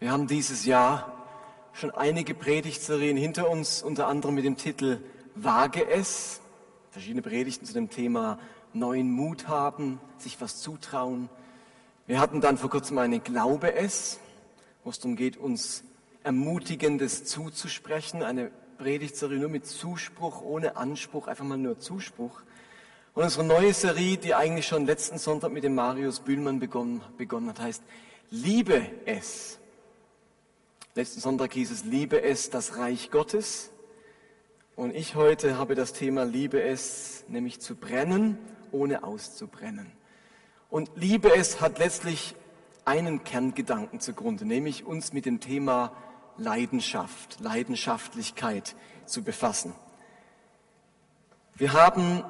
Wir haben dieses Jahr schon einige Predigtserien hinter uns, unter anderem mit dem Titel Wage es, verschiedene Predigten zu dem Thema neuen Mut haben, sich was zutrauen. Wir hatten dann vor kurzem eine Glaube es, wo es darum geht, uns Ermutigendes zuzusprechen, eine Predigtserie nur mit Zuspruch, ohne Anspruch, einfach mal nur Zuspruch. Und unsere neue Serie, die eigentlich schon letzten Sonntag mit dem Marius Bühlmann begonnen, begonnen hat, heißt Liebe es. Letzten Sonntag hieß es, liebe es das Reich Gottes. Und ich heute habe das Thema Liebe es, nämlich zu brennen, ohne auszubrennen. Und Liebe es hat letztlich einen Kerngedanken zugrunde, nämlich uns mit dem Thema Leidenschaft, Leidenschaftlichkeit zu befassen. Wir haben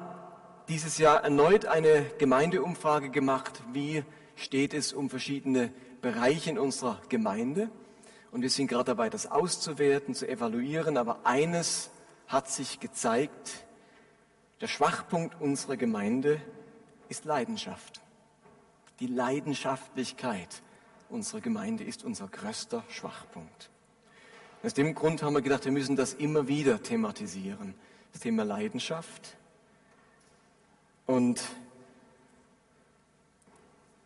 dieses Jahr erneut eine Gemeindeumfrage gemacht, wie steht es um verschiedene Bereiche in unserer Gemeinde. Und wir sind gerade dabei, das auszuwerten, zu evaluieren. Aber eines hat sich gezeigt, der Schwachpunkt unserer Gemeinde ist Leidenschaft. Die Leidenschaftlichkeit unserer Gemeinde ist unser größter Schwachpunkt. Aus dem Grund haben wir gedacht, wir müssen das immer wieder thematisieren. Das Thema Leidenschaft. Und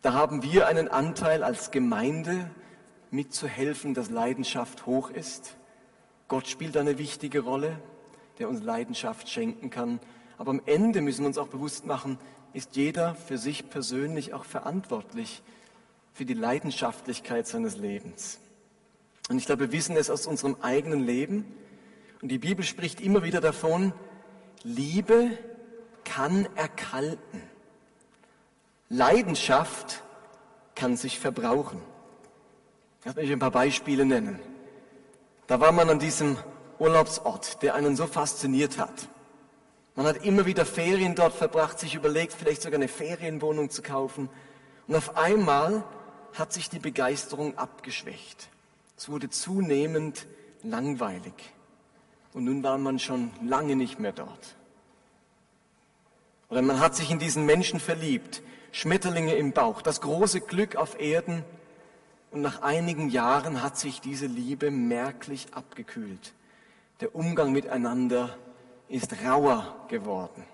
da haben wir einen Anteil als Gemeinde, mitzuhelfen, dass Leidenschaft hoch ist. Gott spielt eine wichtige Rolle, der uns Leidenschaft schenken kann. Aber am Ende müssen wir uns auch bewusst machen, ist jeder für sich persönlich auch verantwortlich für die Leidenschaftlichkeit seines Lebens. Und ich glaube, wir wissen es aus unserem eigenen Leben. Und die Bibel spricht immer wieder davon, Liebe kann erkalten. Leidenschaft kann sich verbrauchen. Lass mich ein paar Beispiele nennen. Da war man an diesem Urlaubsort, der einen so fasziniert hat. Man hat immer wieder Ferien dort verbracht, sich überlegt, vielleicht sogar eine Ferienwohnung zu kaufen. Und auf einmal hat sich die Begeisterung abgeschwächt. Es wurde zunehmend langweilig. Und nun war man schon lange nicht mehr dort. Oder man hat sich in diesen Menschen verliebt, Schmetterlinge im Bauch, das große Glück auf Erden, und nach einigen Jahren hat sich diese Liebe merklich abgekühlt. Der Umgang miteinander ist rauer geworden.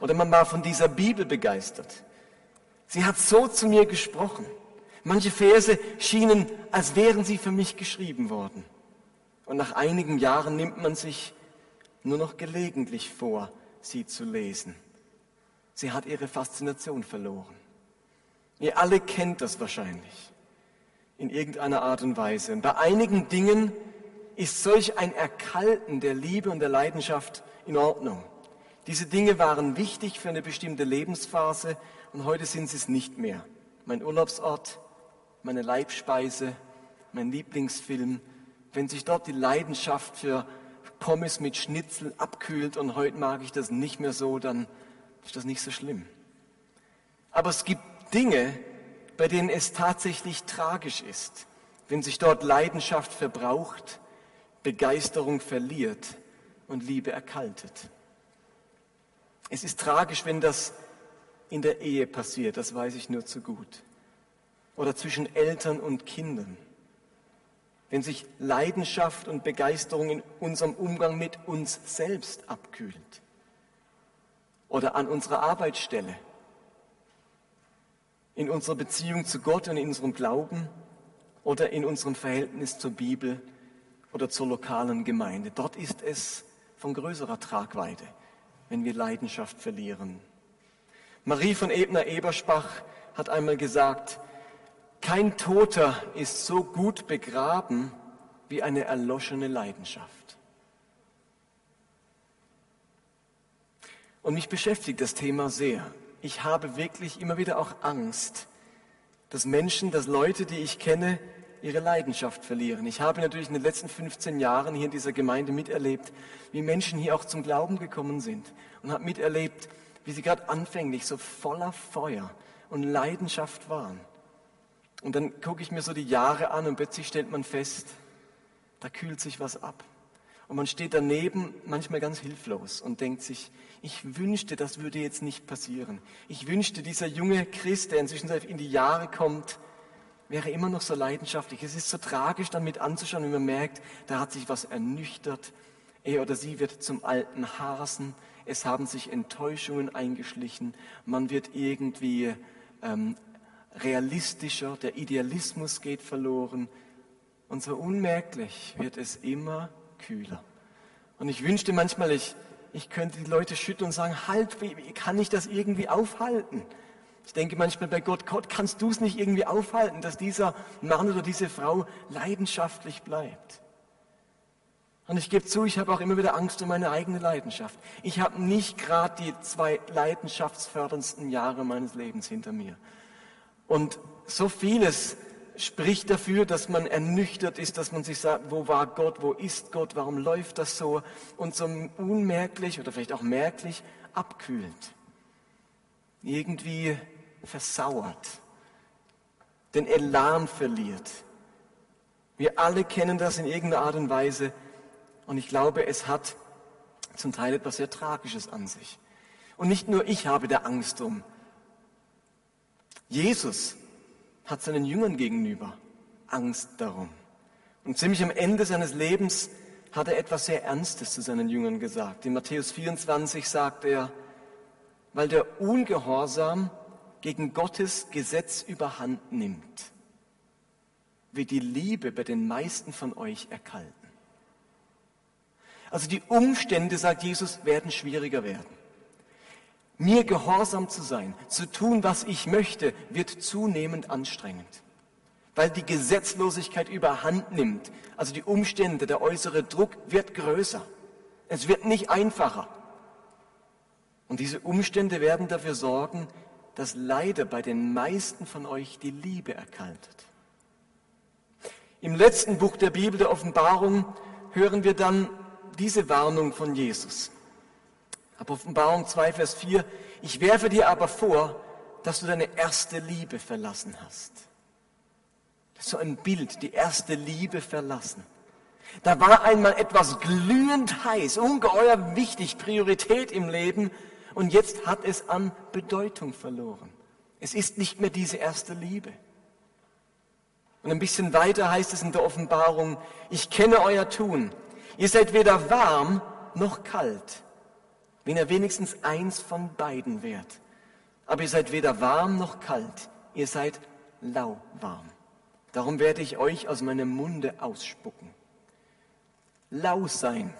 Oder man war von dieser Bibel begeistert. Sie hat so zu mir gesprochen. Manche Verse schienen, als wären sie für mich geschrieben worden. Und nach einigen Jahren nimmt man sich nur noch gelegentlich vor, sie zu lesen. Sie hat ihre Faszination verloren. Ihr alle kennt das wahrscheinlich in irgendeiner Art und Weise. Und bei einigen Dingen ist solch ein Erkalten der Liebe und der Leidenschaft in Ordnung. Diese Dinge waren wichtig für eine bestimmte Lebensphase und heute sind sie es nicht mehr. Mein Urlaubsort, meine Leibspeise, mein Lieblingsfilm, wenn sich dort die Leidenschaft für Pommes mit Schnitzel abkühlt und heute mag ich das nicht mehr so, dann ist das nicht so schlimm. Aber es gibt Dinge, bei denen es tatsächlich tragisch ist, wenn sich dort Leidenschaft verbraucht, Begeisterung verliert und Liebe erkaltet. Es ist tragisch, wenn das in der Ehe passiert, das weiß ich nur zu gut. Oder zwischen Eltern und Kindern. Wenn sich Leidenschaft und Begeisterung in unserem Umgang mit uns selbst abkühlt. Oder an unserer Arbeitsstelle in unserer Beziehung zu Gott und in unserem Glauben oder in unserem Verhältnis zur Bibel oder zur lokalen Gemeinde. Dort ist es von größerer Tragweite, wenn wir Leidenschaft verlieren. Marie von Ebner-Eberspach hat einmal gesagt, kein Toter ist so gut begraben wie eine erloschene Leidenschaft. Und mich beschäftigt das Thema sehr ich habe wirklich immer wieder auch Angst, dass Menschen, dass Leute, die ich kenne, ihre Leidenschaft verlieren. Ich habe natürlich in den letzten 15 Jahren hier in dieser Gemeinde miterlebt, wie Menschen hier auch zum Glauben gekommen sind und habe miterlebt, wie sie gerade anfänglich so voller Feuer und Leidenschaft waren. Und dann gucke ich mir so die Jahre an und plötzlich stellt man fest, da kühlt sich was ab. Und man steht daneben manchmal ganz hilflos und denkt sich, ich wünschte, das würde jetzt nicht passieren. Ich wünschte, dieser junge Christ, der inzwischen in die Jahre kommt, wäre immer noch so leidenschaftlich. Es ist so tragisch, dann mit anzuschauen, wenn man merkt, da hat sich was ernüchtert. Er oder sie wird zum alten Hasen. Es haben sich Enttäuschungen eingeschlichen. Man wird irgendwie ähm, realistischer. Der Idealismus geht verloren. Und so unmerklich wird es immer kühler. Und ich wünschte manchmal, ich, ich könnte die Leute schütteln und sagen, halt, wie, wie kann ich das irgendwie aufhalten? Ich denke manchmal bei Gott, Gott, kannst du es nicht irgendwie aufhalten, dass dieser Mann oder diese Frau leidenschaftlich bleibt? Und ich gebe zu, ich habe auch immer wieder Angst um meine eigene Leidenschaft. Ich habe nicht gerade die zwei leidenschaftsförderndsten Jahre meines Lebens hinter mir. Und so vieles spricht dafür, dass man ernüchtert ist, dass man sich sagt, wo war Gott, wo ist Gott, warum läuft das so und so unmerklich oder vielleicht auch merklich abkühlt. Irgendwie versauert, den Elan verliert. Wir alle kennen das in irgendeiner Art und Weise und ich glaube, es hat zum Teil etwas sehr Tragisches an sich. Und nicht nur ich habe da Angst um. Jesus hat seinen Jüngern gegenüber Angst darum. Und ziemlich am Ende seines Lebens hat er etwas sehr Ernstes zu seinen Jüngern gesagt. In Matthäus 24 sagt er, weil der Ungehorsam gegen Gottes Gesetz überhand nimmt, wird die Liebe bei den meisten von euch erkalten. Also die Umstände, sagt Jesus, werden schwieriger werden. Mir gehorsam zu sein, zu tun, was ich möchte, wird zunehmend anstrengend, weil die Gesetzlosigkeit überhand nimmt. Also die Umstände, der äußere Druck wird größer. Es wird nicht einfacher. Und diese Umstände werden dafür sorgen, dass leider bei den meisten von euch die Liebe erkaltet. Im letzten Buch der Bibel, der Offenbarung, hören wir dann diese Warnung von Jesus. Offenbarung 2, Vers 4, ich werfe dir aber vor, dass du deine erste Liebe verlassen hast. Das ist so ein Bild, die erste Liebe verlassen. Da war einmal etwas glühend heiß, ungeheuer wichtig, Priorität im Leben und jetzt hat es an Bedeutung verloren. Es ist nicht mehr diese erste Liebe. Und ein bisschen weiter heißt es in der Offenbarung, ich kenne euer Tun. Ihr seid weder warm noch kalt. Wenn ihr wenigstens eins von beiden wärt. Aber ihr seid weder warm noch kalt. Ihr seid lauwarm. Darum werde ich euch aus meinem Munde ausspucken. Lau sein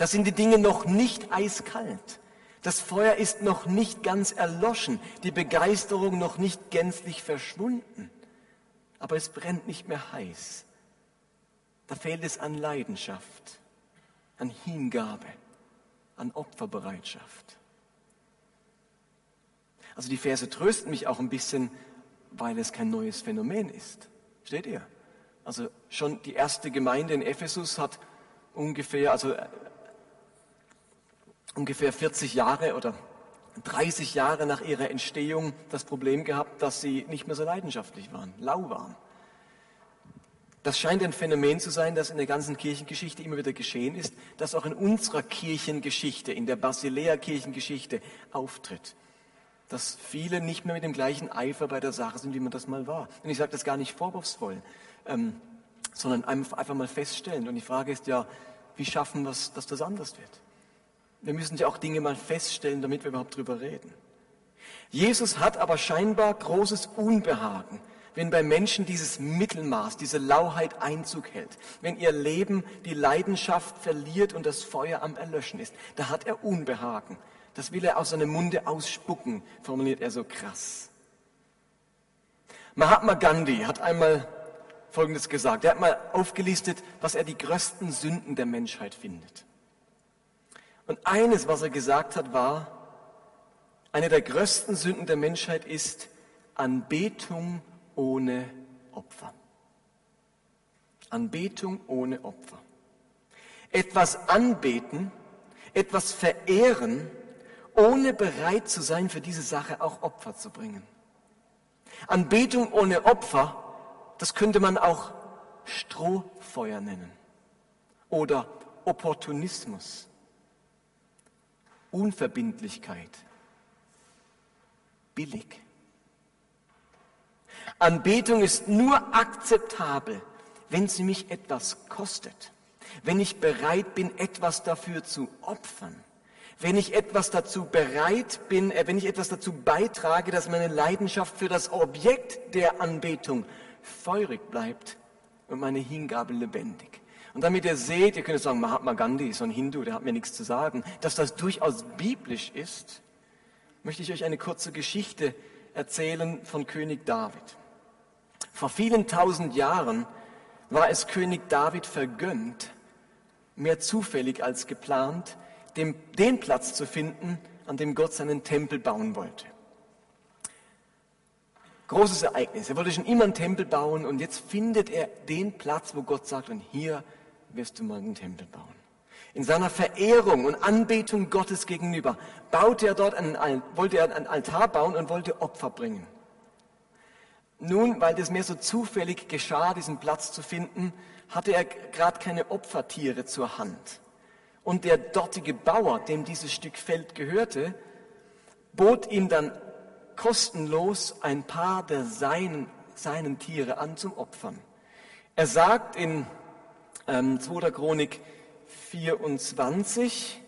das sind die Dinge noch nicht eiskalt. Das Feuer ist noch nicht ganz erloschen, die Begeisterung noch nicht gänzlich verschwunden. Aber es brennt nicht mehr heiß. Da fehlt es an Leidenschaft, an Hingabe, an Opferbereitschaft. Also die Verse trösten mich auch ein bisschen, weil es kein neues Phänomen ist. Steht ihr? Also schon die erste Gemeinde in Ephesus hat ungefähr, also ungefähr 40 Jahre oder 30 Jahre nach ihrer Entstehung das Problem gehabt, dass sie nicht mehr so leidenschaftlich waren, lau waren. Das scheint ein Phänomen zu sein, das in der ganzen Kirchengeschichte immer wieder geschehen ist, das auch in unserer Kirchengeschichte, in der Basilea-Kirchengeschichte auftritt. Dass viele nicht mehr mit dem gleichen Eifer bei der Sache sind, wie man das mal war. Und ich sage das gar nicht vorwurfsvoll, ähm, sondern einfach mal feststellen. Und die Frage ist ja, wie schaffen wir es, dass das anders wird? Wir müssen ja auch Dinge mal feststellen, damit wir überhaupt drüber reden. Jesus hat aber scheinbar großes Unbehagen, wenn bei Menschen dieses Mittelmaß, diese Lauheit Einzug hält, wenn ihr Leben die Leidenschaft verliert und das Feuer am Erlöschen ist. Da hat er Unbehagen. Das will er aus seinem Munde ausspucken, formuliert er so krass. Mahatma Gandhi hat einmal Folgendes gesagt. Er hat mal aufgelistet, was er die größten Sünden der Menschheit findet. Und eines, was er gesagt hat, war, eine der größten Sünden der Menschheit ist Anbetung ohne Opfer. Anbetung ohne Opfer. Etwas anbeten, etwas verehren, ohne bereit zu sein, für diese Sache auch Opfer zu bringen. Anbetung ohne Opfer, das könnte man auch Strohfeuer nennen oder Opportunismus Unverbindlichkeit, billig. Anbetung ist nur akzeptabel, wenn sie mich etwas kostet, wenn ich bereit bin, etwas dafür zu opfern, wenn ich etwas dazu bereit bin, äh, wenn ich etwas dazu beitrage, dass meine Leidenschaft für das Objekt der Anbetung feurig bleibt und meine Hingabe lebendig. Und damit ihr seht, ihr könnt sagen, Mahatma Gandhi ist so ein Hindu, der hat mir nichts zu sagen, dass das durchaus biblisch ist, möchte ich euch eine kurze Geschichte erzählen von König David. Vor vielen tausend Jahren war es König David vergönnt, mehr zufällig als geplant, dem, den Platz zu finden, an dem Gott seinen Tempel bauen wollte. Großes Ereignis. Er wollte schon immer einen Tempel bauen und jetzt findet er den Platz, wo Gott sagt, und hier wirst du mal einen Tempel bauen. In seiner Verehrung und Anbetung Gottes gegenüber baute er dort einen, wollte er einen Altar bauen und wollte Opfer bringen. Nun, weil das mehr so zufällig geschah, diesen Platz zu finden, hatte er gerade keine Opfertiere zur Hand. Und der dortige Bauer, dem dieses Stück Feld gehörte, bot ihm dann kostenlos ein paar der seinen, seinen Tiere an zum Opfern. Er sagt in ähm, 2. Chronik 24,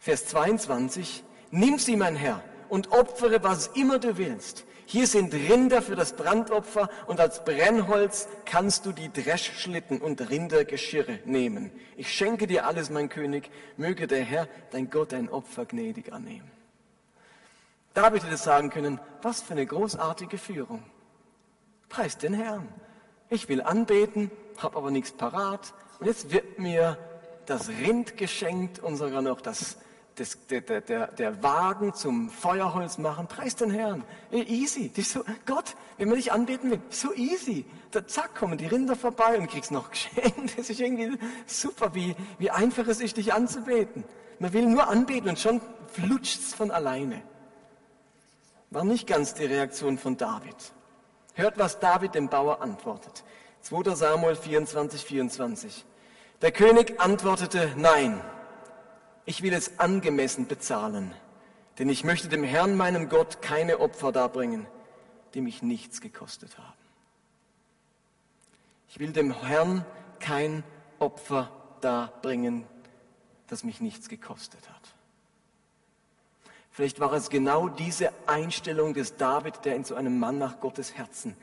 Vers 22, Nimm sie, mein Herr, und opfere, was immer du willst. Hier sind Rinder für das Brandopfer und als Brennholz kannst du die Dreschschlitten und Rindergeschirre nehmen. Ich schenke dir alles, mein König, möge der Herr, dein Gott, dein Opfer gnädig annehmen. David hätte sagen können, was für eine großartige Führung. Preis den Herrn. Ich will anbeten, habe aber nichts parat. Und jetzt wird mir das Rind geschenkt und sogar noch das das, der, der, der Wagen zum Feuerholz machen, preis den Herrn. Easy. Das so, Gott, wenn man dich anbeten will, so easy. Da, zack, kommen die Rinder vorbei und kriegst noch geschenkt. Das ist irgendwie super, wie, wie einfach es ist, dich anzubeten. Man will nur anbeten und schon flutscht's von alleine. War nicht ganz die Reaktion von David. Hört, was David dem Bauer antwortet. 2. Samuel 24, 24. Der König antwortete, nein. Ich will es angemessen bezahlen, denn ich möchte dem Herrn, meinem Gott, keine Opfer darbringen, die mich nichts gekostet haben. Ich will dem Herrn kein Opfer darbringen, das mich nichts gekostet hat. Vielleicht war es genau diese Einstellung des David, der ihn zu einem Mann nach Gottes Herzen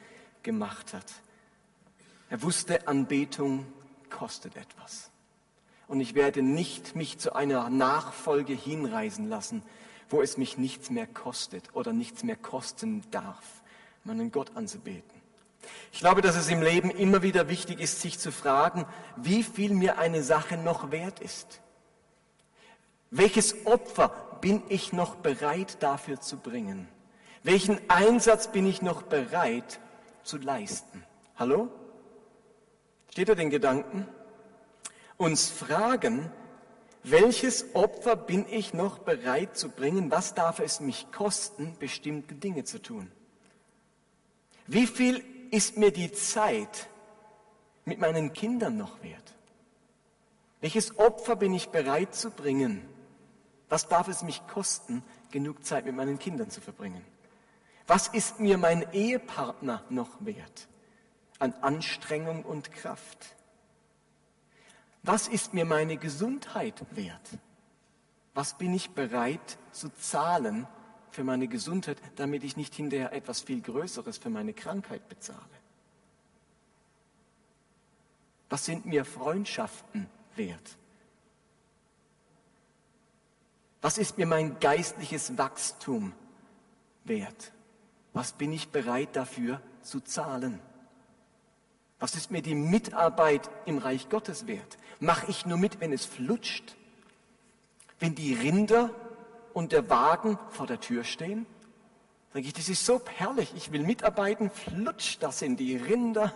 gemacht hat. Er wusste, Anbetung kostet etwas und ich werde nicht mich zu einer Nachfolge hinreisen lassen, wo es mich nichts mehr kostet oder nichts mehr kosten darf, meinen Gott anzubeten. Ich glaube, dass es im Leben immer wieder wichtig ist, sich zu fragen, wie viel mir eine Sache noch wert ist. Welches Opfer bin ich noch bereit dafür zu bringen? Welchen Einsatz bin ich noch bereit zu leisten? Hallo? Steht da den Gedanken? Uns fragen, welches Opfer bin ich noch bereit zu bringen? Was darf es mich kosten, bestimmte Dinge zu tun? Wie viel ist mir die Zeit mit meinen Kindern noch wert? Welches Opfer bin ich bereit zu bringen? Was darf es mich kosten, genug Zeit mit meinen Kindern zu verbringen? Was ist mir mein Ehepartner noch wert an Anstrengung und Kraft? Was ist mir meine Gesundheit wert? Was bin ich bereit zu zahlen für meine Gesundheit, damit ich nicht hinterher etwas viel Größeres für meine Krankheit bezahle? Was sind mir Freundschaften wert? Was ist mir mein geistliches Wachstum wert? Was bin ich bereit dafür zu zahlen? Was ist mir die Mitarbeit im Reich Gottes wert? Mache ich nur mit, wenn es flutscht? Wenn die Rinder und der Wagen vor der Tür stehen? Sage ich, das ist so herrlich, ich will mitarbeiten, flutscht, das sind die Rinder,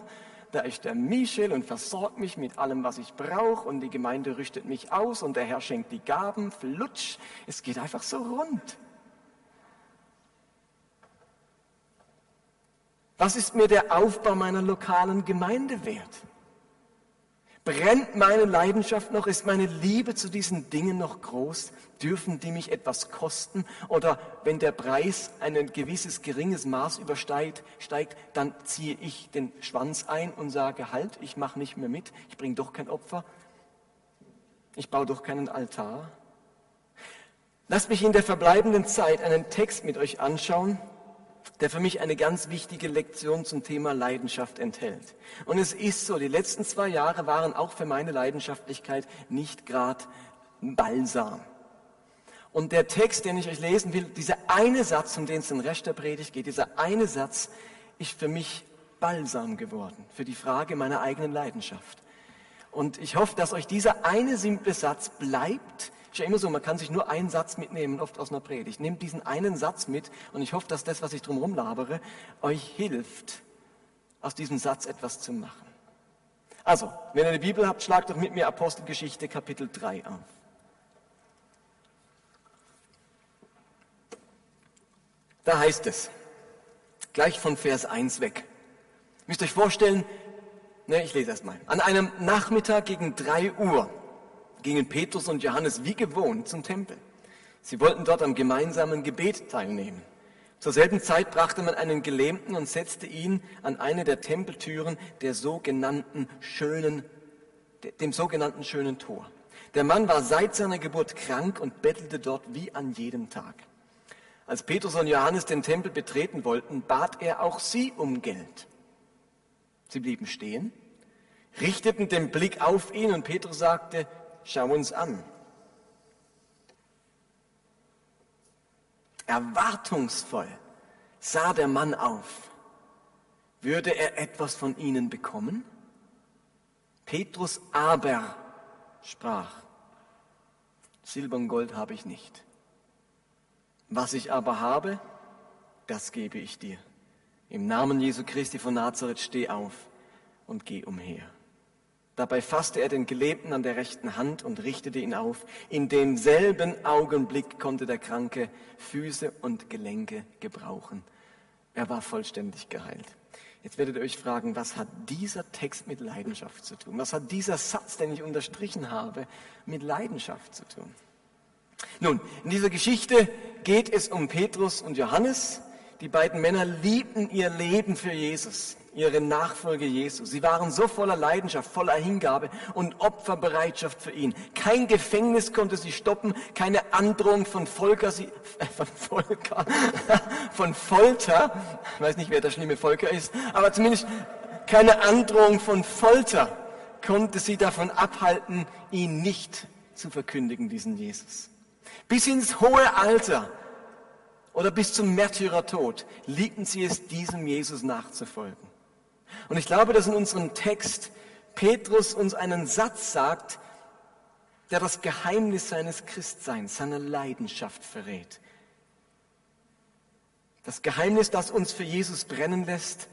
da ist der Michel und versorgt mich mit allem, was ich brauche und die Gemeinde rüstet mich aus und der Herr schenkt die Gaben, flutsch, es geht einfach so rund. Was ist mir der Aufbau meiner lokalen Gemeinde wert? Brennt meine Leidenschaft noch? Ist meine Liebe zu diesen Dingen noch groß? Dürfen die mich etwas kosten? Oder wenn der Preis ein gewisses geringes Maß übersteigt, steigt, dann ziehe ich den Schwanz ein und sage, halt, ich mache nicht mehr mit, ich bringe doch kein Opfer, ich baue doch keinen Altar. Lasst mich in der verbleibenden Zeit einen Text mit euch anschauen, der für mich eine ganz wichtige Lektion zum Thema Leidenschaft enthält. Und es ist so, die letzten zwei Jahre waren auch für meine Leidenschaftlichkeit nicht gerade Balsam. Und der Text, den ich euch lesen will, dieser eine Satz, um den es den Rest der Predigt geht, dieser eine Satz ist für mich Balsam geworden für die Frage meiner eigenen Leidenschaft. Und ich hoffe, dass euch dieser eine simple Satz bleibt ist ja immer so, man kann sich nur einen Satz mitnehmen, oft aus einer Predigt. Nehmt diesen einen Satz mit und ich hoffe, dass das, was ich drumherum labere, euch hilft, aus diesem Satz etwas zu machen. Also, wenn ihr eine Bibel habt, schlagt doch mit mir Apostelgeschichte Kapitel 3 auf. Da heißt es, gleich von Vers 1 weg. Müsst euch vorstellen, ne, ich lese erst mal. An einem Nachmittag gegen 3 Uhr gingen Petrus und Johannes wie gewohnt zum Tempel. Sie wollten dort am gemeinsamen Gebet teilnehmen. Zur selben Zeit brachte man einen Gelähmten und setzte ihn an eine der Tempeltüren der sogenannten schönen, dem sogenannten schönen Tor. Der Mann war seit seiner Geburt krank und bettelte dort wie an jedem Tag. Als Petrus und Johannes den Tempel betreten wollten, bat er auch sie um Geld. Sie blieben stehen, richteten den Blick auf ihn und Petrus sagte, Schau uns an. Erwartungsvoll sah der Mann auf. Würde er etwas von ihnen bekommen? Petrus aber sprach, Silber und Gold habe ich nicht. Was ich aber habe, das gebe ich dir. Im Namen Jesu Christi von Nazareth steh auf und geh umher. Dabei fasste er den Gelebten an der rechten Hand und richtete ihn auf. In demselben Augenblick konnte der Kranke Füße und Gelenke gebrauchen. Er war vollständig geheilt. Jetzt werdet ihr euch fragen, was hat dieser Text mit Leidenschaft zu tun? Was hat dieser Satz, den ich unterstrichen habe, mit Leidenschaft zu tun? Nun, in dieser Geschichte geht es um Petrus und Johannes. Die beiden Männer liebten ihr Leben für Jesus ihre Nachfolge Jesu. Sie waren so voller Leidenschaft, voller Hingabe und Opferbereitschaft für ihn. Kein Gefängnis konnte sie stoppen, keine Androhung von Volker, sie, äh, von Volker, von Folter, ich weiß nicht, wer der schlimme Volker ist, aber zumindest keine Androhung von Folter konnte sie davon abhalten, ihn nicht zu verkündigen, diesen Jesus. Bis ins hohe Alter oder bis zum Märtyrertod liebten sie es, diesem Jesus nachzufolgen. Und ich glaube, dass in unserem Text Petrus uns einen Satz sagt, der das Geheimnis seines Christseins, seiner Leidenschaft verrät. Das Geheimnis, das uns für Jesus brennen lässt,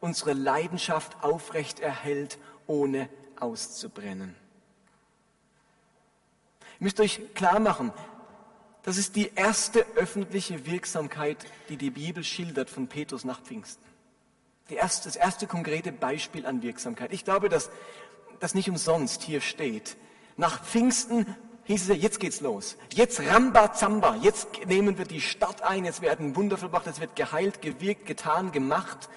unsere Leidenschaft aufrecht erhält, ohne auszubrennen. Ihr müsst euch klar machen, das ist die erste öffentliche Wirksamkeit, die die Bibel schildert von Petrus nach Pfingsten erste, das erste konkrete Beispiel an Wirksamkeit. Ich glaube, dass das nicht umsonst hier steht. Nach Pfingsten hieß es ja, jetzt geht's los. Jetzt Rambazamba, jetzt nehmen wir die Stadt ein, jetzt werden Wunder vollbracht, es wird geheilt, gewirkt, getan, gemacht.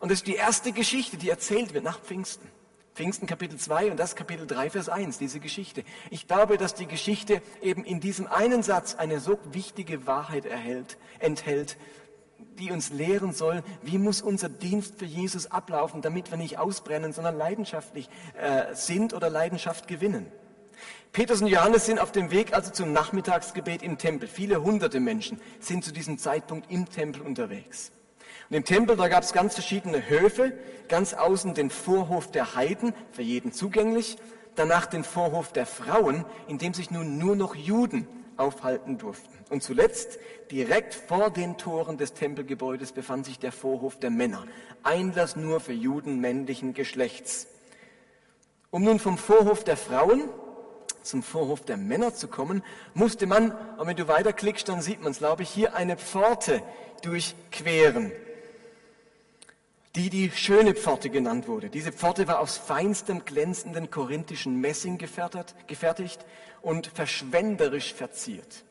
Und das ist die erste Geschichte, die erzählt wird nach Pfingsten. Pfingsten Kapitel 2 und das Kapitel 3, Vers 1, diese Geschichte. Ich glaube, dass die Geschichte eben in diesem einen Satz eine so wichtige Wahrheit erhält, enthält, die uns lehren soll, wie muss unser Dienst für Jesus ablaufen, damit wir nicht ausbrennen, sondern leidenschaftlich äh, sind oder Leidenschaft gewinnen. Petrus und Johannes sind auf dem Weg also zum Nachmittagsgebet im Tempel. Viele hunderte Menschen sind zu diesem Zeitpunkt im Tempel unterwegs. Und im Tempel, da gab es ganz verschiedene Höfe. Ganz außen den Vorhof der Heiden, für jeden zugänglich. Danach den Vorhof der Frauen, in dem sich nun nur noch Juden aufhalten durften. Und zuletzt, direkt vor den Toren des Tempelgebäudes befand sich der Vorhof der Männer. Einlass nur für Juden männlichen Geschlechts. Um nun vom Vorhof der Frauen zum Vorhof der Männer zu kommen, musste man, und wenn du weiterklickst, dann sieht man es, glaube ich, hier eine Pforte durchqueren. die die schöne Pforte genannt wurde. Diese Pforte war aus feinstem glänzenden korinthischen Messing gefertigt und verschwenderisch verziert.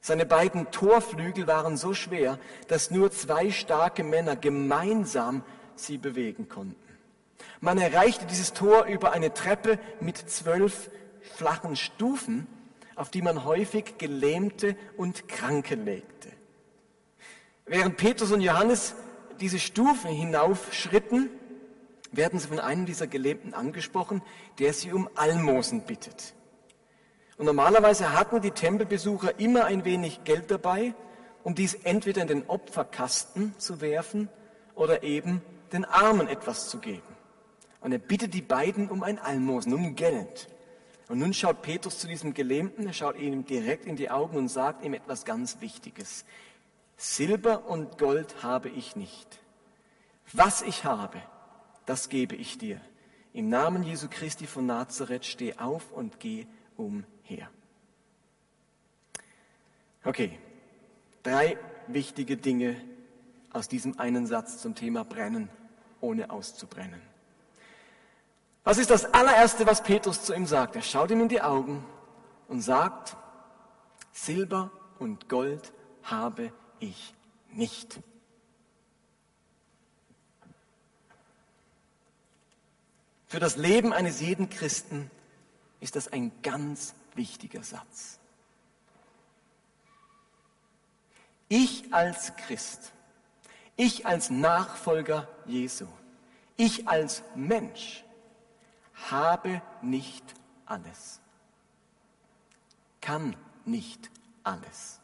Seine beiden Torflügel waren so schwer, dass nur zwei starke Männer gemeinsam sie bewegen konnten. Man erreichte dieses Tor über eine Treppe mit zwölf flachen Stufen, auf die man häufig Gelähmte und Kranke legte. Während Petrus und Johannes diese Stufen hinaufschritten, werden sie von einem dieser Gelähmten angesprochen, der sie um Almosen bittet. Und normalerweise hatten die Tempelbesucher immer ein wenig Geld dabei, um dies entweder in den Opferkasten zu werfen oder eben den Armen etwas zu geben. Und er bittet die beiden um ein Almosen, um Geld. Und nun schaut Petrus zu diesem Gelähmten, er schaut ihm direkt in die Augen und sagt ihm etwas ganz Wichtiges. Silber und Gold habe ich nicht. Was ich habe, das gebe ich dir. Im Namen Jesu Christi von Nazareth steh auf und geh umher. Okay, drei wichtige Dinge aus diesem einen Satz zum Thema Brennen, ohne auszubrennen. Was ist das allererste, was Petrus zu ihm sagt? Er schaut ihm in die Augen und sagt, Silber und Gold habe ich nicht. Für das Leben eines jeden Christen ist das ein ganz wichtiger Satz. Ich als Christ, ich als Nachfolger Jesu, ich als Mensch habe nicht alles, kann nicht alles.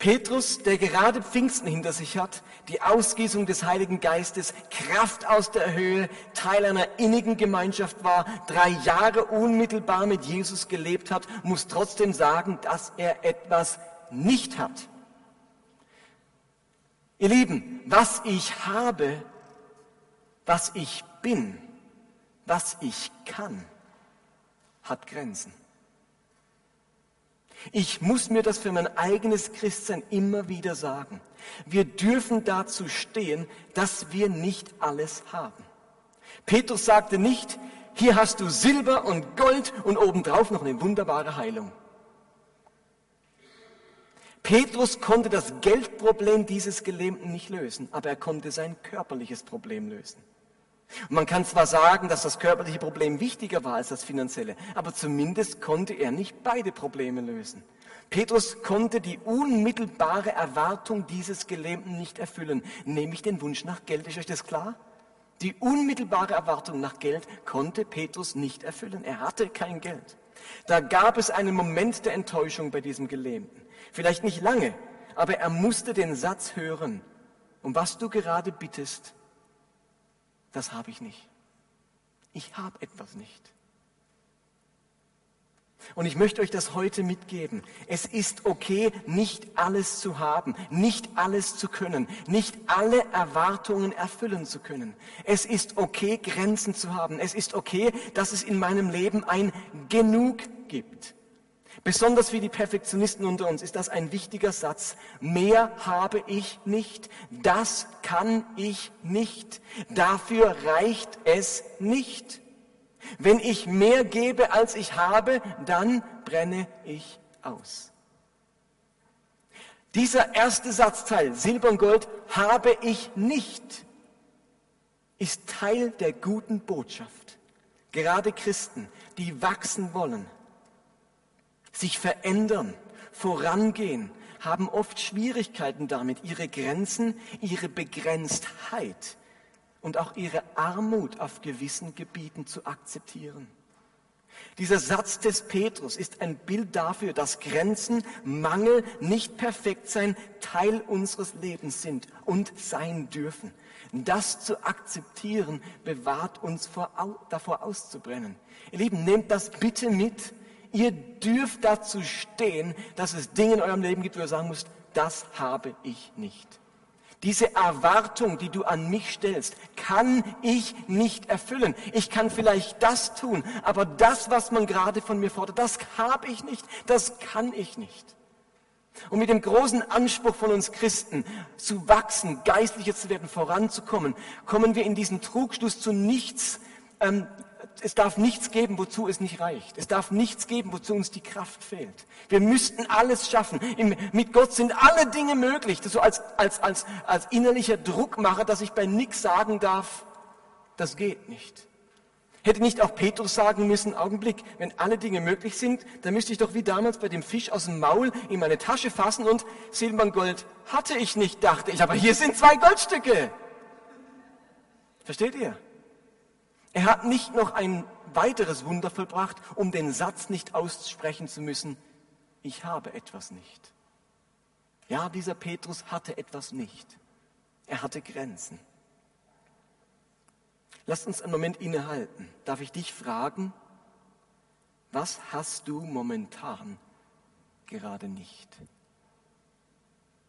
Petrus, der gerade Pfingsten hinter sich hat, die Ausgießung des Heiligen Geistes, Kraft aus der Höhe, Teil einer innigen Gemeinschaft war, drei Jahre unmittelbar mit Jesus gelebt hat, muss trotzdem sagen, dass er etwas nicht hat. Ihr Lieben, was ich habe, was ich bin, was ich kann, hat Grenzen. Ich muss mir das für mein eigenes Christsein immer wieder sagen. Wir dürfen dazu stehen, dass wir nicht alles haben. Petrus sagte nicht, hier hast du Silber und Gold und obendrauf noch eine wunderbare Heilung. Petrus konnte das Geldproblem dieses Gelähmten nicht lösen, aber er konnte sein körperliches Problem lösen. Und man kann zwar sagen, dass das körperliche Problem wichtiger war als das finanzielle, aber zumindest konnte er nicht beide Probleme lösen. Petrus konnte die unmittelbare Erwartung dieses Gelähmten nicht erfüllen, nämlich den Wunsch nach Geld. Ist euch das klar? Die unmittelbare Erwartung nach Geld konnte Petrus nicht erfüllen. Er hatte kein Geld. Da gab es einen Moment der Enttäuschung bei diesem Gelähmten. Vielleicht nicht lange, aber er musste den Satz hören, um was du gerade bittest, das habe ich nicht. Ich habe etwas nicht. Und ich möchte euch das heute mitgeben. Es ist okay, nicht alles zu haben, nicht alles zu können, nicht alle Erwartungen erfüllen zu können. Es ist okay, Grenzen zu haben. Es ist okay, dass es in meinem Leben ein Genug gibt. Besonders für die Perfektionisten unter uns ist das ein wichtiger Satz. Mehr habe ich nicht, das kann ich nicht, dafür reicht es nicht. Wenn ich mehr gebe, als ich habe, dann brenne ich aus. Dieser erste Satzteil, Silber und Gold, habe ich nicht, ist Teil der guten Botschaft. Gerade Christen, die wachsen wollen, sich verändern, vorangehen, haben oft Schwierigkeiten damit, ihre Grenzen, ihre Begrenztheit und auch ihre Armut auf gewissen Gebieten zu akzeptieren. Dieser Satz des Petrus ist ein Bild dafür, dass Grenzen, Mangel, nicht perfekt sein Teil unseres Lebens sind und sein dürfen. Das zu akzeptieren bewahrt uns vor, davor auszubrennen. Ihr Lieben, nehmt das bitte mit Ihr dürft dazu stehen, dass es Dinge in eurem Leben gibt, wo ihr sagen müsst, das habe ich nicht. Diese Erwartung, die du an mich stellst, kann ich nicht erfüllen. Ich kann vielleicht das tun, aber das, was man gerade von mir fordert, das habe ich nicht, das kann ich nicht. Und mit dem großen Anspruch von uns Christen, zu wachsen, geistlicher zu werden, voranzukommen, kommen wir in diesen Trugschluss zu nichts. Ähm, es darf nichts geben, wozu es nicht reicht. Es darf nichts geben, wozu uns die Kraft fehlt. Wir müssten alles schaffen. Mit Gott sind alle Dinge möglich. Das so als, als, als, als innerlicher Druckmacher, dass ich bei nichts sagen darf, das geht nicht. Hätte nicht auch Petrus sagen müssen, Augenblick, wenn alle Dinge möglich sind, dann müsste ich doch wie damals bei dem Fisch aus dem Maul in meine Tasche fassen und Silber und Gold hatte ich nicht, dachte ich, aber hier sind zwei Goldstücke. Versteht ihr? Er hat nicht noch ein weiteres Wunder vollbracht, um den Satz nicht aussprechen zu müssen, ich habe etwas nicht. Ja, dieser Petrus hatte etwas nicht. Er hatte Grenzen. Lass uns einen Moment innehalten. Darf ich dich fragen, was hast du momentan gerade nicht?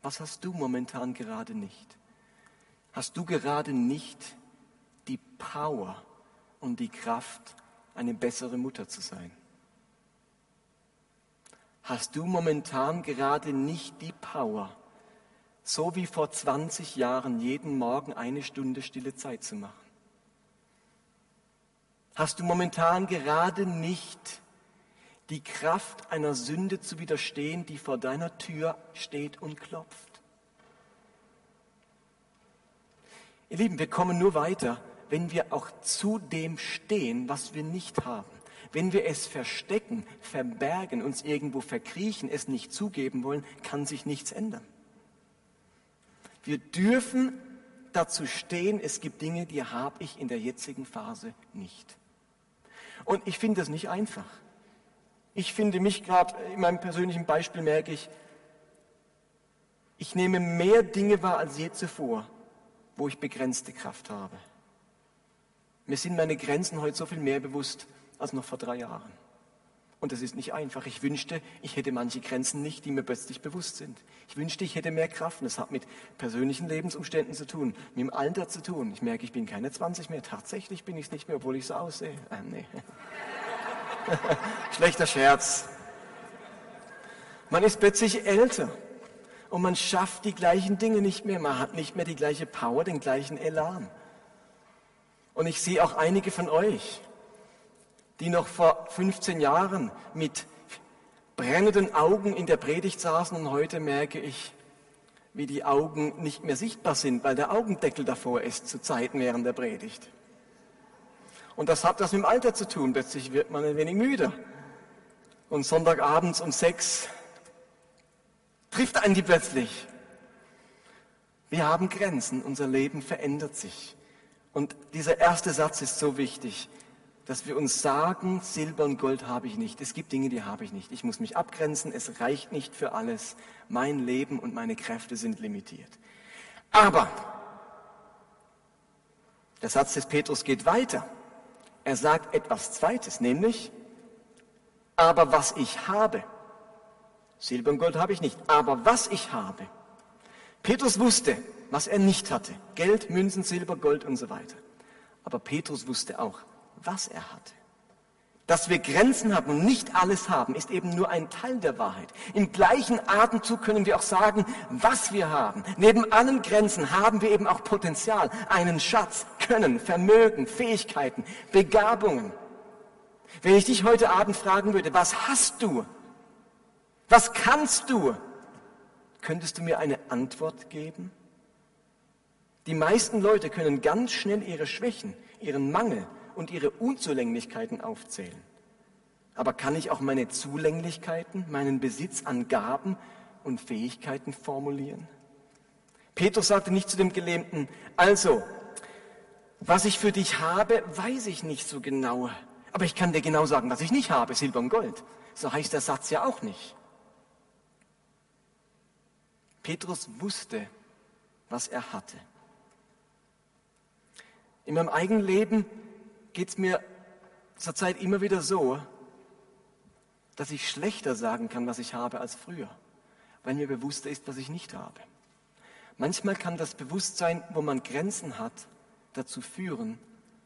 Was hast du momentan gerade nicht? Hast du gerade nicht die Power und die Kraft, eine bessere Mutter zu sein? Hast du momentan gerade nicht die Power, so wie vor 20 Jahren jeden Morgen eine Stunde stille Zeit zu machen? Hast du momentan gerade nicht die Kraft einer Sünde zu widerstehen, die vor deiner Tür steht und klopft? Ihr Lieben, wir kommen nur weiter, wenn wir auch zu dem stehen, was wir nicht haben. Wenn wir es verstecken, verbergen, uns irgendwo verkriechen, es nicht zugeben wollen, kann sich nichts ändern. Wir dürfen dazu stehen, es gibt Dinge, die habe ich in der jetzigen Phase nicht. Und ich finde das nicht einfach. Ich finde mich gerade in meinem persönlichen Beispiel merke ich, ich nehme mehr Dinge wahr als je zuvor, wo ich begrenzte Kraft habe. Mir sind meine Grenzen heute so viel mehr bewusst als noch vor drei Jahren. Und das ist nicht einfach. Ich wünschte, ich hätte manche Grenzen nicht, die mir plötzlich bewusst sind. Ich wünschte, ich hätte mehr Kraft. Und das hat mit persönlichen Lebensumständen zu tun, mit dem Alter zu tun. Ich merke, ich bin keine 20 mehr. Tatsächlich bin ich es nicht mehr, obwohl ich so aussehe. Äh, nee. Schlechter Scherz. Man ist plötzlich älter und man schafft die gleichen Dinge nicht mehr. Man hat nicht mehr die gleiche Power, den gleichen Elan. Und ich sehe auch einige von euch, die noch vor 15 Jahren mit brennenden Augen in der Predigt saßen und heute merke ich, wie die Augen nicht mehr sichtbar sind, weil der Augendeckel davor ist zu Zeiten während der Predigt. Und das hat das mit dem Alter zu tun. Plötzlich wird man ein wenig müde. Und Sonntagabends um sechs trifft einen die plötzlich. Wir haben Grenzen, unser Leben verändert sich. Und dieser erste Satz ist so wichtig dass wir uns sagen, Silber und Gold habe ich nicht. Es gibt Dinge, die habe ich nicht. Ich muss mich abgrenzen. Es reicht nicht für alles. Mein Leben und meine Kräfte sind limitiert. Aber der Satz des Petrus geht weiter. Er sagt etwas Zweites, nämlich, aber was ich habe, Silber und Gold habe ich nicht, aber was ich habe. Petrus wusste, was er nicht hatte. Geld, Münzen, Silber, Gold und so weiter. Aber Petrus wusste auch, was er hatte. Dass wir Grenzen haben und nicht alles haben, ist eben nur ein Teil der Wahrheit. Im gleichen Atemzug können wir auch sagen, was wir haben. Neben allen Grenzen haben wir eben auch Potenzial, einen Schatz, Können, Vermögen, Fähigkeiten, Begabungen. Wenn ich dich heute Abend fragen würde, was hast du? Was kannst du? Könntest du mir eine Antwort geben? Die meisten Leute können ganz schnell ihre Schwächen, ihren Mangel und ihre Unzulänglichkeiten aufzählen. Aber kann ich auch meine Zulänglichkeiten, meinen Besitz an Gaben und Fähigkeiten formulieren? Petrus sagte nicht zu dem Gelähmten, also, was ich für dich habe, weiß ich nicht so genau. Aber ich kann dir genau sagen, was ich nicht habe, Silber und Gold. So heißt der Satz ja auch nicht. Petrus wusste, was er hatte. In meinem eigenen Leben geht es mir zurzeit immer wieder so, dass ich schlechter sagen kann, was ich habe als früher, weil mir bewusster ist, was ich nicht habe. Manchmal kann das Bewusstsein, wo man Grenzen hat, dazu führen,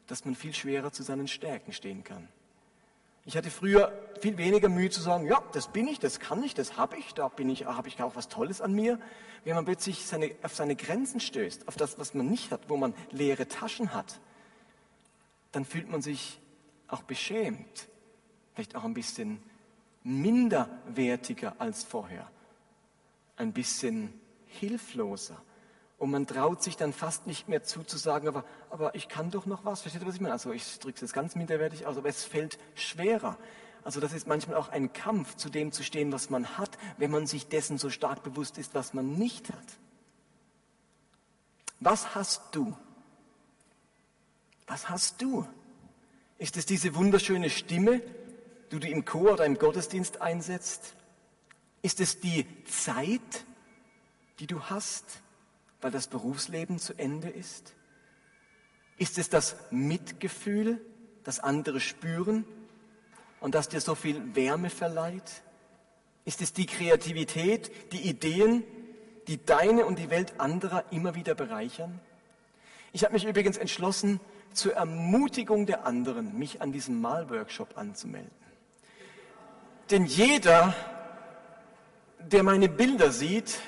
dass man viel schwerer zu seinen Stärken stehen kann. Ich hatte früher viel weniger Mühe zu sagen, ja, das bin ich, das kann ich, das habe ich, da bin ich, habe ich auch was Tolles an mir. Wenn man plötzlich seine, auf seine Grenzen stößt, auf das, was man nicht hat, wo man leere Taschen hat, dann fühlt man sich auch beschämt, vielleicht auch ein bisschen minderwertiger als vorher, ein bisschen hilfloser. Und man traut sich dann fast nicht mehr zuzusagen, aber, aber ich kann doch noch was. Versteht ihr, was ich meine? Also ich drücke es jetzt ganz minderwertig aus, aber es fällt schwerer. Also das ist manchmal auch ein Kampf, zu dem zu stehen, was man hat, wenn man sich dessen so stark bewusst ist, was man nicht hat. Was hast du? Was hast du? Ist es diese wunderschöne Stimme, die du im Chor oder im Gottesdienst einsetzt? Ist es die Zeit, die du hast? Weil das Berufsleben zu Ende ist? Ist es das Mitgefühl, das andere spüren und das dir so viel Wärme verleiht? Ist es die Kreativität, die Ideen, die deine und die Welt anderer immer wieder bereichern? Ich habe mich übrigens entschlossen, zur Ermutigung der anderen, mich an diesem Malworkshop anzumelden. Denn jeder, der meine Bilder sieht,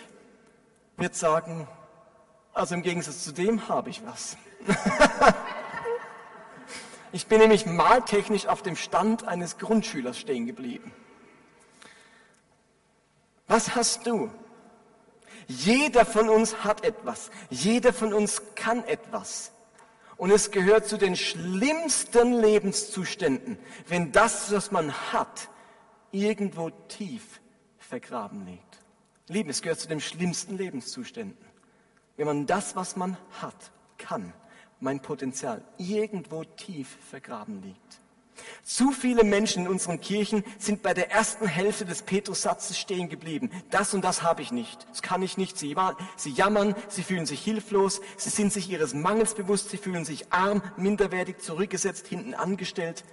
wird sagen, also im Gegensatz zu dem habe ich was. ich bin nämlich maltechnisch auf dem Stand eines Grundschülers stehen geblieben. Was hast du? Jeder von uns hat etwas. Jeder von uns kann etwas. Und es gehört zu den schlimmsten Lebenszuständen, wenn das, was man hat, irgendwo tief vergraben liegt. Lieben, es gehört zu den schlimmsten Lebenszuständen wenn man das, was man hat, kann, mein Potenzial irgendwo tief vergraben liegt. Zu viele Menschen in unseren Kirchen sind bei der ersten Hälfte des Petrus-Satzes stehen geblieben. Das und das habe ich nicht. Das kann ich nicht. Sie, sie jammern, sie fühlen sich hilflos, sie sind sich ihres Mangels bewusst, sie fühlen sich arm, minderwertig, zurückgesetzt, hinten angestellt.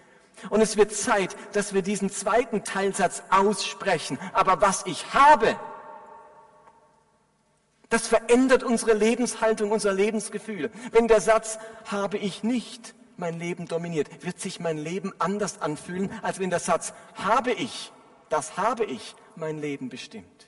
Und es wird Zeit, dass wir diesen zweiten Teilsatz aussprechen. Aber was ich habe, das verändert unsere Lebenshaltung, unser Lebensgefühl. Wenn der Satz habe ich nicht mein Leben dominiert, wird sich mein Leben anders anfühlen, als wenn der Satz habe ich, das habe ich mein Leben bestimmt.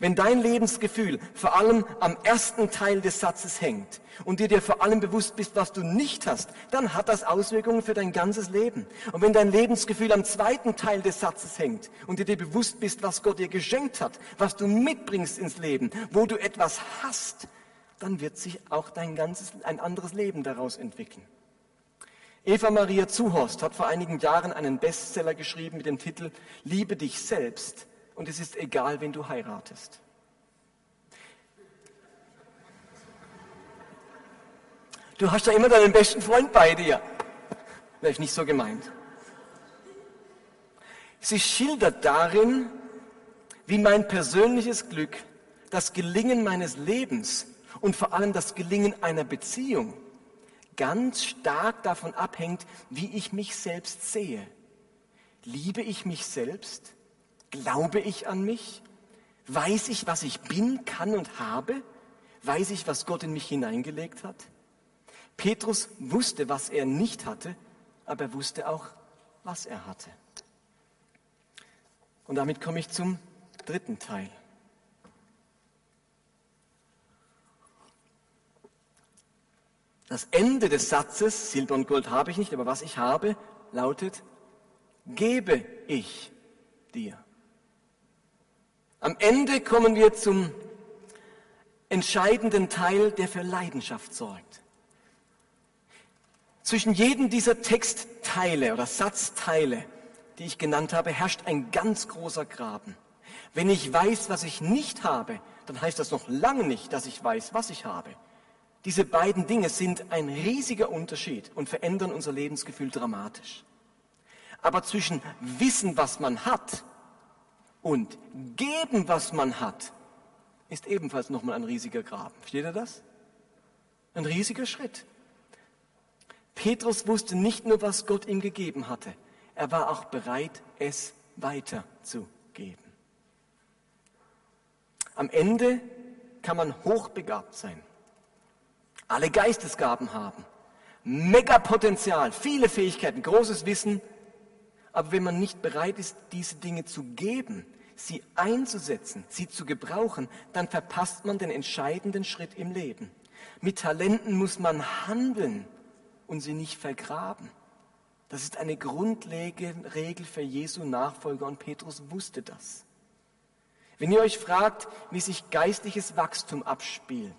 Wenn dein Lebensgefühl vor allem am ersten Teil des Satzes hängt und dir dir vor allem bewusst bist, was du nicht hast, dann hat das Auswirkungen für dein ganzes Leben. Und wenn dein Lebensgefühl am zweiten Teil des Satzes hängt und dir dir bewusst bist, was Gott dir geschenkt hat, was du mitbringst ins Leben, wo du etwas hast, dann wird sich auch dein ganzes, ein anderes Leben daraus entwickeln. Eva Maria Zuhorst hat vor einigen Jahren einen Bestseller geschrieben mit dem Titel Liebe dich selbst und es ist egal, wen du heiratest. Du hast ja immer deinen besten Freund bei dir. Wäre ich nicht so gemeint. Sie schildert darin, wie mein persönliches Glück, das Gelingen meines Lebens und vor allem das Gelingen einer Beziehung ganz stark davon abhängt, wie ich mich selbst sehe. Liebe ich mich selbst? Glaube ich an mich? Weiß ich, was ich bin, kann und habe? Weiß ich, was Gott in mich hineingelegt hat? Petrus wusste, was er nicht hatte, aber er wusste auch, was er hatte. Und damit komme ich zum dritten Teil. Das Ende des Satzes, Silber und Gold habe ich nicht, aber was ich habe, lautet, gebe ich dir. Am Ende kommen wir zum entscheidenden Teil, der für Leidenschaft sorgt. Zwischen jedem dieser Textteile oder Satzteile, die ich genannt habe, herrscht ein ganz großer Graben. Wenn ich weiß, was ich nicht habe, dann heißt das noch lange nicht, dass ich weiß, was ich habe. Diese beiden Dinge sind ein riesiger Unterschied und verändern unser Lebensgefühl dramatisch. Aber zwischen Wissen, was man hat, und geben, was man hat, ist ebenfalls nochmal ein riesiger Graben. Versteht ihr das? Ein riesiger Schritt. Petrus wusste nicht nur, was Gott ihm gegeben hatte, er war auch bereit, es weiterzugeben. Am Ende kann man hochbegabt sein, alle Geistesgaben haben, Megapotenzial, viele Fähigkeiten, großes Wissen. Aber wenn man nicht bereit ist, diese Dinge zu geben, sie einzusetzen, sie zu gebrauchen, dann verpasst man den entscheidenden Schritt im Leben. Mit Talenten muss man handeln und sie nicht vergraben. Das ist eine grundlegende Regel für Jesu Nachfolger und Petrus wusste das. Wenn ihr euch fragt, wie sich geistliches Wachstum abspielt,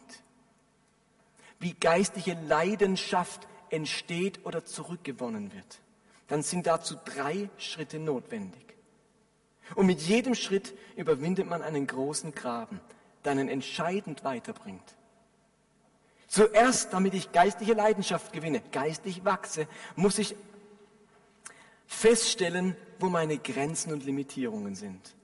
wie geistliche Leidenschaft entsteht oder zurückgewonnen wird, dann sind dazu drei Schritte notwendig. Und mit jedem Schritt überwindet man einen großen Graben, der einen entscheidend weiterbringt. Zuerst, damit ich geistliche Leidenschaft gewinne, geistlich wachse, muss ich feststellen, wo meine Grenzen und Limitierungen sind.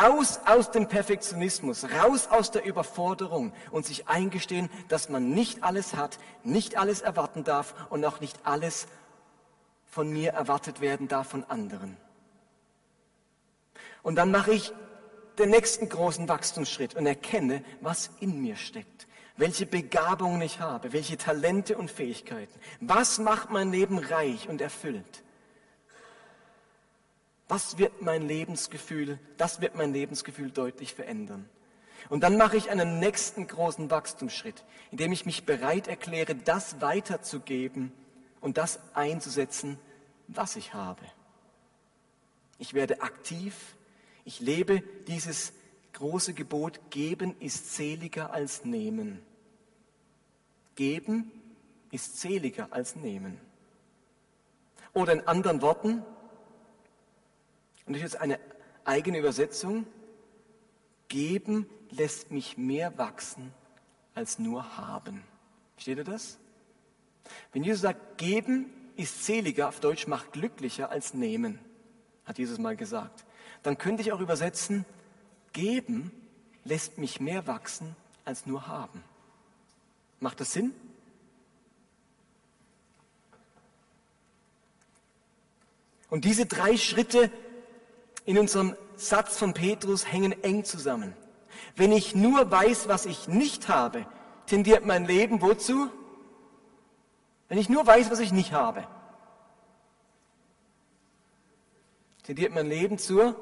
Raus aus dem Perfektionismus, raus aus der Überforderung und sich eingestehen, dass man nicht alles hat, nicht alles erwarten darf und auch nicht alles von mir erwartet werden darf von anderen. Und dann mache ich den nächsten großen Wachstumsschritt und erkenne, was in mir steckt, welche Begabungen ich habe, welche Talente und Fähigkeiten. Was macht mein Leben reich und erfüllt? Was wird mein Lebensgefühl, das wird mein Lebensgefühl deutlich verändern. Und dann mache ich einen nächsten großen Wachstumsschritt, indem ich mich bereit erkläre, das weiterzugeben und das einzusetzen, was ich habe. Ich werde aktiv, ich lebe dieses große Gebot, geben ist seliger als nehmen. Geben ist seliger als nehmen. Oder in anderen Worten, und das ist jetzt eine eigene Übersetzung. Geben lässt mich mehr wachsen als nur haben. Versteht ihr das? Wenn Jesus sagt, geben ist seliger, auf Deutsch macht glücklicher als nehmen, hat Jesus mal gesagt, dann könnte ich auch übersetzen, geben lässt mich mehr wachsen als nur haben. Macht das Sinn? Und diese drei Schritte in unserem Satz von Petrus hängen eng zusammen. Wenn ich nur weiß, was ich nicht habe, tendiert mein Leben wozu? Wenn ich nur weiß, was ich nicht habe, tendiert mein Leben zur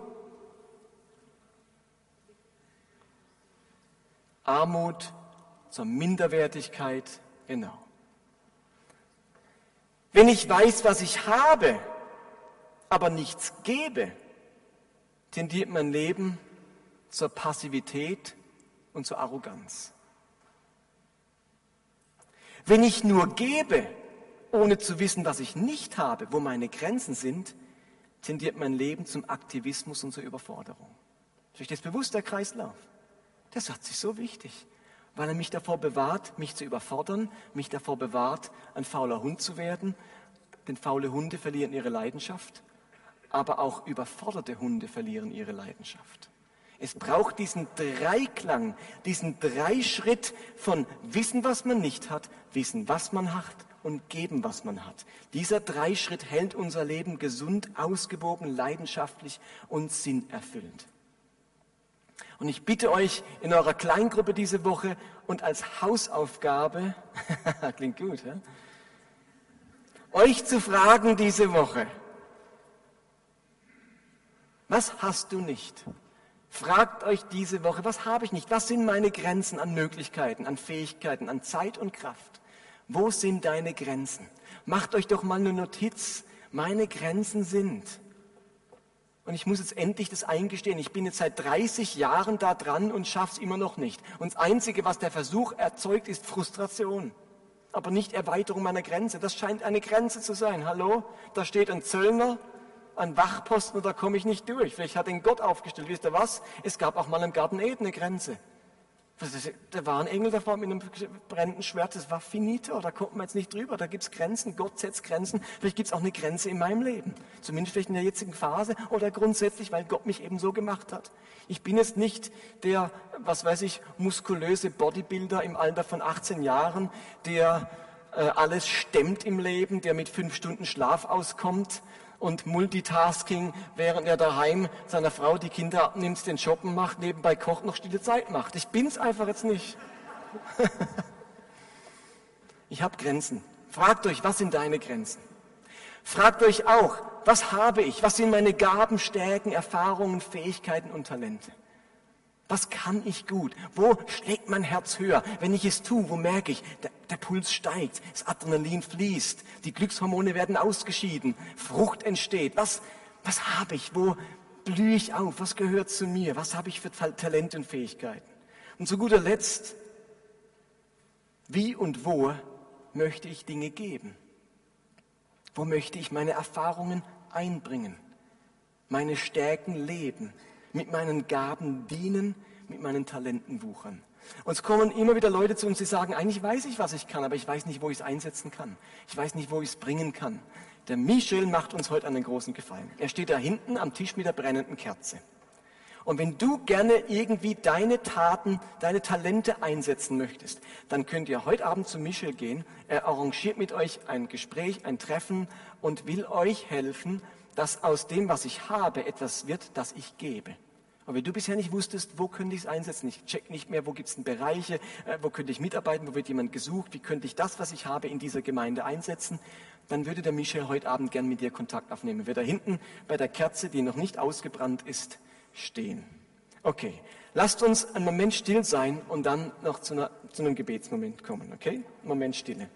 Armut, zur Minderwertigkeit, genau. Wenn ich weiß, was ich habe, aber nichts gebe, tendiert mein Leben zur Passivität und zur Arroganz. Wenn ich nur gebe, ohne zu wissen, was ich nicht habe, wo meine Grenzen sind, tendiert mein Leben zum Aktivismus und zur Überforderung. Ist euch das bewusst, der Kreislauf? Der Satz ist so wichtig, weil er mich davor bewahrt, mich zu überfordern, mich davor bewahrt, ein fauler Hund zu werden. Denn faule Hunde verlieren ihre Leidenschaft aber auch überforderte Hunde verlieren ihre Leidenschaft. Es braucht diesen Dreiklang, diesen Dreischritt von Wissen, was man nicht hat, Wissen, was man hat und geben, was man hat. Dieser Dreischritt hält unser Leben gesund, ausgewogen, leidenschaftlich und sinnerfüllend. Und ich bitte euch in eurer Kleingruppe diese Woche und als Hausaufgabe, klingt gut, ja? euch zu fragen diese Woche, was hast du nicht? Fragt euch diese Woche, was habe ich nicht? Was sind meine Grenzen an Möglichkeiten, an Fähigkeiten, an Zeit und Kraft? Wo sind deine Grenzen? Macht euch doch mal eine Notiz. Meine Grenzen sind. Und ich muss jetzt endlich das eingestehen. Ich bin jetzt seit 30 Jahren da dran und schaff's immer noch nicht. Und das Einzige, was der Versuch erzeugt, ist Frustration. Aber nicht Erweiterung meiner Grenze. Das scheint eine Grenze zu sein. Hallo? Da steht ein Zöllner an Wachposten und da komme ich nicht durch. Vielleicht hat ihn Gott aufgestellt. Wisst ihr was? Es gab auch mal im Garten Eden eine Grenze. Da war ein Engel davor mit einem brennenden Schwert, das war finito, da kommt man jetzt nicht drüber, da gibt es Grenzen, Gott setzt Grenzen, vielleicht gibt es auch eine Grenze in meinem Leben, zumindest vielleicht in der jetzigen Phase oder grundsätzlich, weil Gott mich eben so gemacht hat. Ich bin jetzt nicht der, was weiß ich, muskulöse Bodybuilder im Alter von 18 Jahren, der äh, alles stemmt im Leben, der mit fünf Stunden Schlaf auskommt und Multitasking, während er daheim seiner Frau die Kinder abnimmt, den Shoppen macht, nebenbei kocht, noch stille Zeit macht. Ich bin's einfach jetzt nicht. ich habe Grenzen. Fragt euch, was sind deine Grenzen? Fragt euch auch, was habe ich? Was sind meine Gaben, Stärken, Erfahrungen, Fähigkeiten und Talente? Was kann ich gut? Wo schlägt mein Herz höher? Wenn ich es tue, wo merke ich, der, der, Puls steigt, das Adrenalin fließt, die Glückshormone werden ausgeschieden, Frucht entsteht. Was, was habe ich? Wo blühe ich auf? Was gehört zu mir? Was habe ich für Talente und Fähigkeiten? Und zu guter Letzt, wie und wo möchte ich Dinge geben? Wo möchte ich meine Erfahrungen einbringen? Meine Stärken leben? Mit meinen Gaben dienen? Mit meinen Talenten wuchern? Und es kommen immer wieder Leute zu uns, die sagen, eigentlich weiß ich, was ich kann, aber ich weiß nicht, wo ich es einsetzen kann. Ich weiß nicht, wo ich es bringen kann. Der Michel macht uns heute einen großen Gefallen. Er steht da hinten am Tisch mit der brennenden Kerze. Und wenn du gerne irgendwie deine Taten, deine Talente einsetzen möchtest, dann könnt ihr heute Abend zu Michel gehen. Er arrangiert mit euch ein Gespräch, ein Treffen und will euch helfen, dass aus dem, was ich habe, etwas wird, das ich gebe. Und wenn du bisher nicht wusstest, wo könnte ich es einsetzen, ich check nicht mehr, wo gibt es denn Bereiche, äh, wo könnte ich mitarbeiten, wo wird jemand gesucht, wie könnte ich das, was ich habe, in dieser Gemeinde einsetzen, dann würde der Michel heute Abend gern mit dir Kontakt aufnehmen. Wird da hinten bei der Kerze, die noch nicht ausgebrannt ist, stehen. Okay, lasst uns einen Moment still sein und dann noch zu, einer, zu einem Gebetsmoment kommen, okay? Moment Stille.